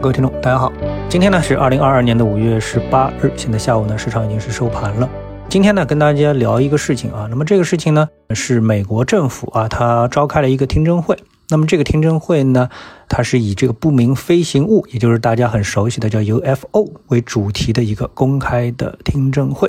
各位听众，大家好，今天呢是二零二二年的五月十八日，现在下午呢市场已经是收盘了。今天呢跟大家聊一个事情啊，那么这个事情呢是美国政府啊，它召开了一个听证会。那么这个听证会呢，它是以这个不明飞行物，也就是大家很熟悉的叫 UFO 为主题的一个公开的听证会。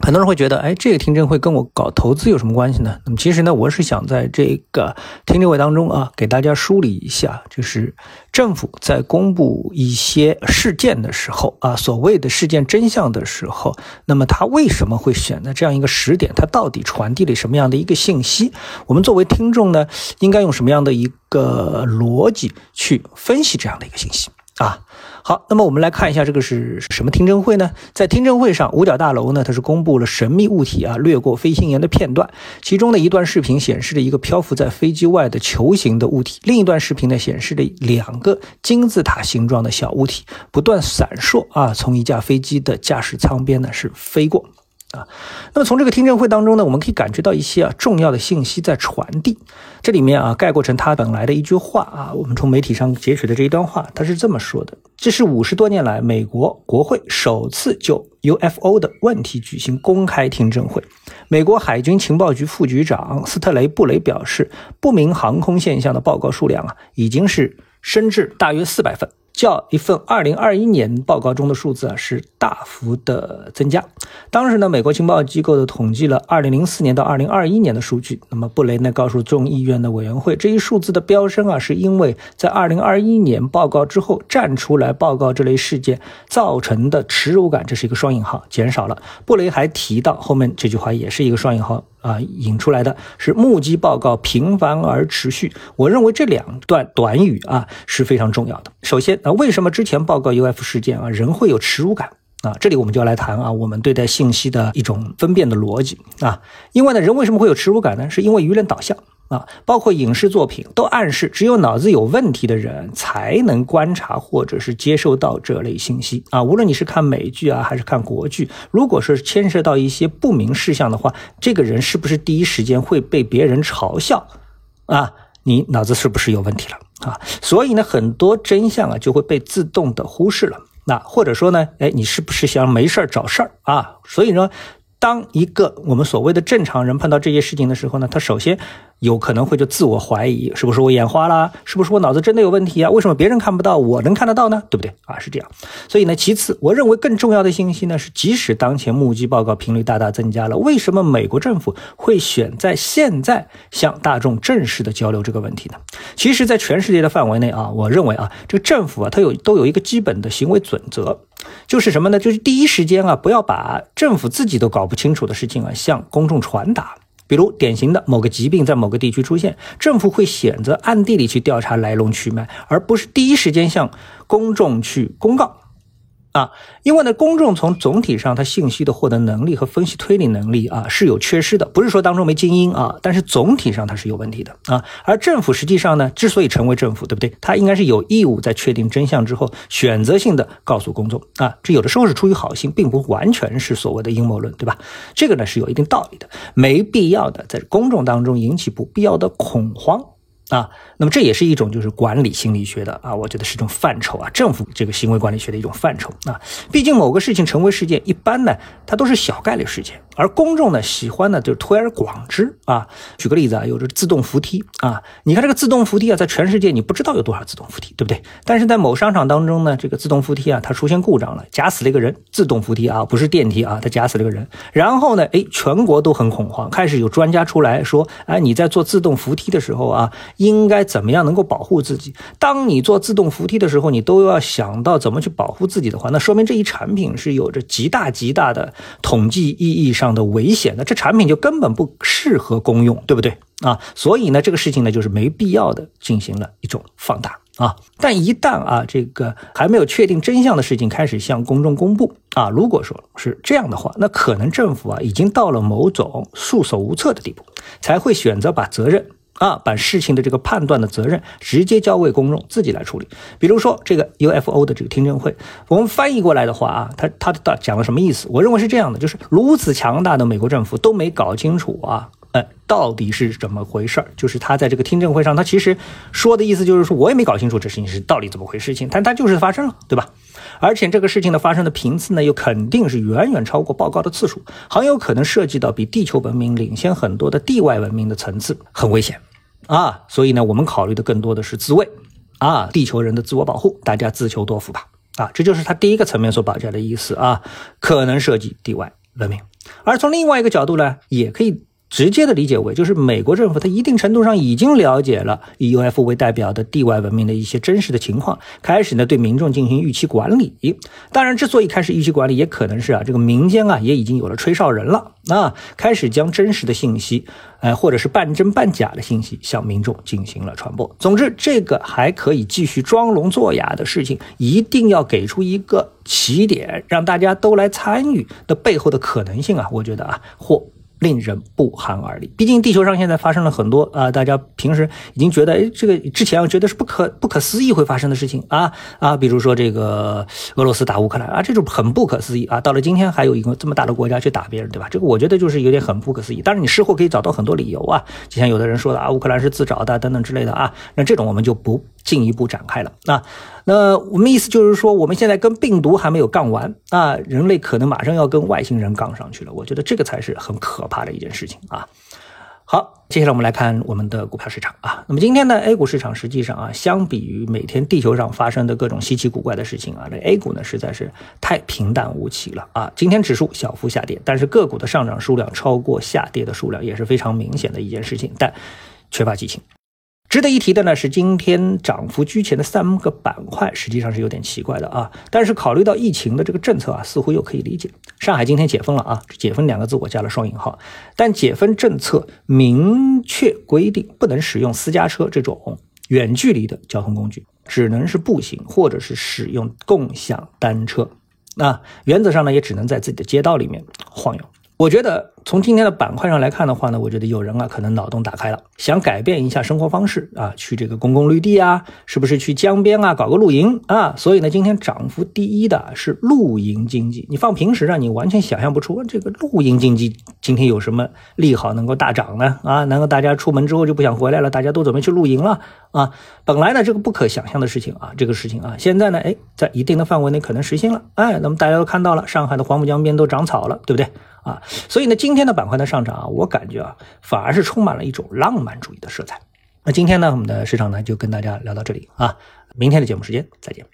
很多人会觉得，哎，这个听证会跟我搞投资有什么关系呢？那么其实呢，我是想在这个听证会当中啊，给大家梳理一下，就是政府在公布一些事件的时候啊，所谓的事件真相的时候，那么他为什么会选择这样一个时点？他到底传递了什么样的一个信息？我们作为听众呢，应该用什么样的一个逻辑去分析这样的一个信息啊？好，那么我们来看一下这个是什么听证会呢？在听证会上，五角大楼呢，它是公布了神秘物体啊掠过飞行员的片段，其中的一段视频显示着一个漂浮在飞机外的球形的物体，另一段视频呢显示着两个金字塔形状的小物体不断闪烁啊，从一架飞机的驾驶舱边呢是飞过。啊，那么从这个听证会当中呢，我们可以感觉到一些啊重要的信息在传递。这里面啊概括成他本来的一句话啊，我们从媒体上截取的这一段话，他是这么说的：这是五十多年来美国国会首次就 UFO 的问题举行公开听证会。美国海军情报局副局长斯特雷布雷表示，不明航空现象的报告数量啊，已经是升至大约四百份。较一份二零二一年报告中的数字啊是大幅的增加。当时呢，美国情报机构的统计了二零零四年到二零二一年的数据。那么布雷呢告诉众议院的委员会，这一数字的飙升啊，是因为在二零二一年报告之后站出来报告这类事件造成的耻辱感，这是一个双引号减少了。布雷还提到后面这句话也是一个双引号。啊，引出来的是目击报告频繁而持续。我认为这两段短语啊是非常重要的。首先啊，为什么之前报告 UF 事件啊人会有耻辱感啊？这里我们就要来谈啊，我们对待信息的一种分辨的逻辑啊。另外呢，人为什么会有耻辱感呢？是因为舆论导向。啊，包括影视作品都暗示，只有脑子有问题的人才能观察或者是接受到这类信息啊。无论你是看美剧啊，还是看国剧，如果是牵涉到一些不明事项的话，这个人是不是第一时间会被别人嘲笑啊？你脑子是不是有问题了啊？所以呢，很多真相啊就会被自动的忽视了。那或者说呢，哎，你是不是想没事儿找事儿啊？所以呢。当一个我们所谓的正常人碰到这些事情的时候呢，他首先有可能会就自我怀疑，是不是我眼花了？是不是我脑子真的有问题啊？为什么别人看不到，我能看得到呢？对不对啊？是这样。所以呢，其次，我认为更重要的信息呢是，即使当前目击报告频率大大增加了，为什么美国政府会选在现在向大众正式的交流这个问题呢？其实，在全世界的范围内啊，我认为啊，这个政府啊，它有都有一个基本的行为准则。就是什么呢？就是第一时间啊，不要把政府自己都搞不清楚的事情啊，向公众传达。比如典型的某个疾病在某个地区出现，政府会选择暗地里去调查来龙去脉，而不是第一时间向公众去公告。啊，因为呢，公众从总体上他信息的获得能力和分析推理能力啊是有缺失的，不是说当中没精英啊，但是总体上它是有问题的啊。而政府实际上呢，之所以成为政府，对不对？它应该是有义务在确定真相之后，选择性的告诉公众啊。这有的时候是出于好心，并不完全是所谓的阴谋论，对吧？这个呢是有一定道理的，没必要的在公众当中引起不必要的恐慌。啊，那么这也是一种就是管理心理学的啊，我觉得是一种范畴啊，政府这个行为管理学的一种范畴啊。毕竟某个事情成为事件，一般呢它都是小概率事件，而公众呢喜欢呢就是推而广之啊。举个例子啊，有这自动扶梯啊，你看这个自动扶梯啊，在全世界你不知道有多少自动扶梯，对不对？但是在某商场当中呢，这个自动扶梯啊它出现故障了，夹死了一个人。自动扶梯啊不是电梯啊，它夹死了个人。然后呢，哎，全国都很恐慌，开始有专家出来说，哎，你在做自动扶梯的时候啊。应该怎么样能够保护自己？当你做自动扶梯的时候，你都要想到怎么去保护自己的话，那说明这一产品是有着极大极大的统计意义上的危险的，这产品就根本不适合公用，对不对啊？所以呢，这个事情呢，就是没必要的进行了一种放大啊。但一旦啊，这个还没有确定真相的事情开始向公众公布啊，如果说是这样的话，那可能政府啊已经到了某种束手无策的地步，才会选择把责任。啊，把事情的这个判断的责任直接交给公众自己来处理。比如说这个 UFO 的这个听证会，我们翻译过来的话啊，他他讲了什么意思？我认为是这样的，就是如此强大的美国政府都没搞清楚啊，呃，到底是怎么回事儿？就是他在这个听证会上，他其实说的意思就是说，我也没搞清楚这事情是到底怎么回事情，但他就是发生了，对吧？而且这个事情的发生的频次呢，又肯定是远远超过报告的次数，很有可能涉及到比地球文明领先很多的地外文明的层次，很危险啊！所以呢，我们考虑的更多的是自卫啊，地球人的自我保护，大家自求多福吧啊！这就是他第一个层面所表现的意思啊，可能涉及地外文明。而从另外一个角度呢，也可以。直接的理解为，就是美国政府它一定程度上已经了解了以 U F 为代表的地外文明的一些真实的情况，开始呢对民众进行预期管理。当然，之所以开始预期管理，也可能是啊这个民间啊也已经有了吹哨人了啊，开始将真实的信息，呃或者是半真半假的信息向民众进行了传播。总之，这个还可以继续装聋作哑的事情，一定要给出一个起点，让大家都来参与的背后的可能性啊，我觉得啊或。令人不寒而栗。毕竟地球上现在发生了很多啊，大家平时已经觉得，哎，这个之前我觉得是不可不可思议会发生的事情啊啊，比如说这个俄罗斯打乌克兰啊，这种很不可思议啊。到了今天，还有一个这么大的国家去打别人，对吧？这个我觉得就是有点很不可思议。当然，你事后可以找到很多理由啊，就像有的人说的啊，乌克兰是自找的等等之类的啊。那这种我们就不进一步展开了啊。那我们意思就是说，我们现在跟病毒还没有杠完啊，人类可能马上要跟外星人杠上去了。我觉得这个才是很可怕的一件事情啊。好，接下来我们来看我们的股票市场啊。那么今天呢，A 股市场实际上啊，相比于每天地球上发生的各种稀奇古怪的事情啊，这 A 股呢实在是太平淡无奇了啊。今天指数小幅下跌，但是个股的上涨数量超过下跌的数量，也是非常明显的一件事情，但缺乏激情。值得一提的呢是，今天涨幅居前的三个板块，实际上是有点奇怪的啊。但是考虑到疫情的这个政策啊，似乎又可以理解。上海今天解封了啊，解封两个字我加了双引号。但解封政策明确规定，不能使用私家车这种远距离的交通工具，只能是步行或者是使用共享单车。那原则上呢，也只能在自己的街道里面晃悠。我觉得从今天的板块上来看的话呢，我觉得有人啊可能脑洞打开了，想改变一下生活方式啊，去这个公共绿地啊，是不是去江边啊搞个露营啊？所以呢，今天涨幅第一的是露营经济。你放平时啊，你完全想象不出这个露营经济今天有什么利好能够大涨呢？啊，难道大家出门之后就不想回来了？大家都准备去露营了啊？本来呢这个不可想象的事情啊，这个事情啊，现在呢，哎，在一定的范围内可能实现了。哎，那么大家都看到了，上海的黄浦江边都长草了，对不对？啊，所以呢，今天的板块的上涨啊，我感觉啊，反而是充满了一种浪漫主义的色彩。那今天呢，我们的市场呢，就跟大家聊到这里啊，明天的节目时间再见。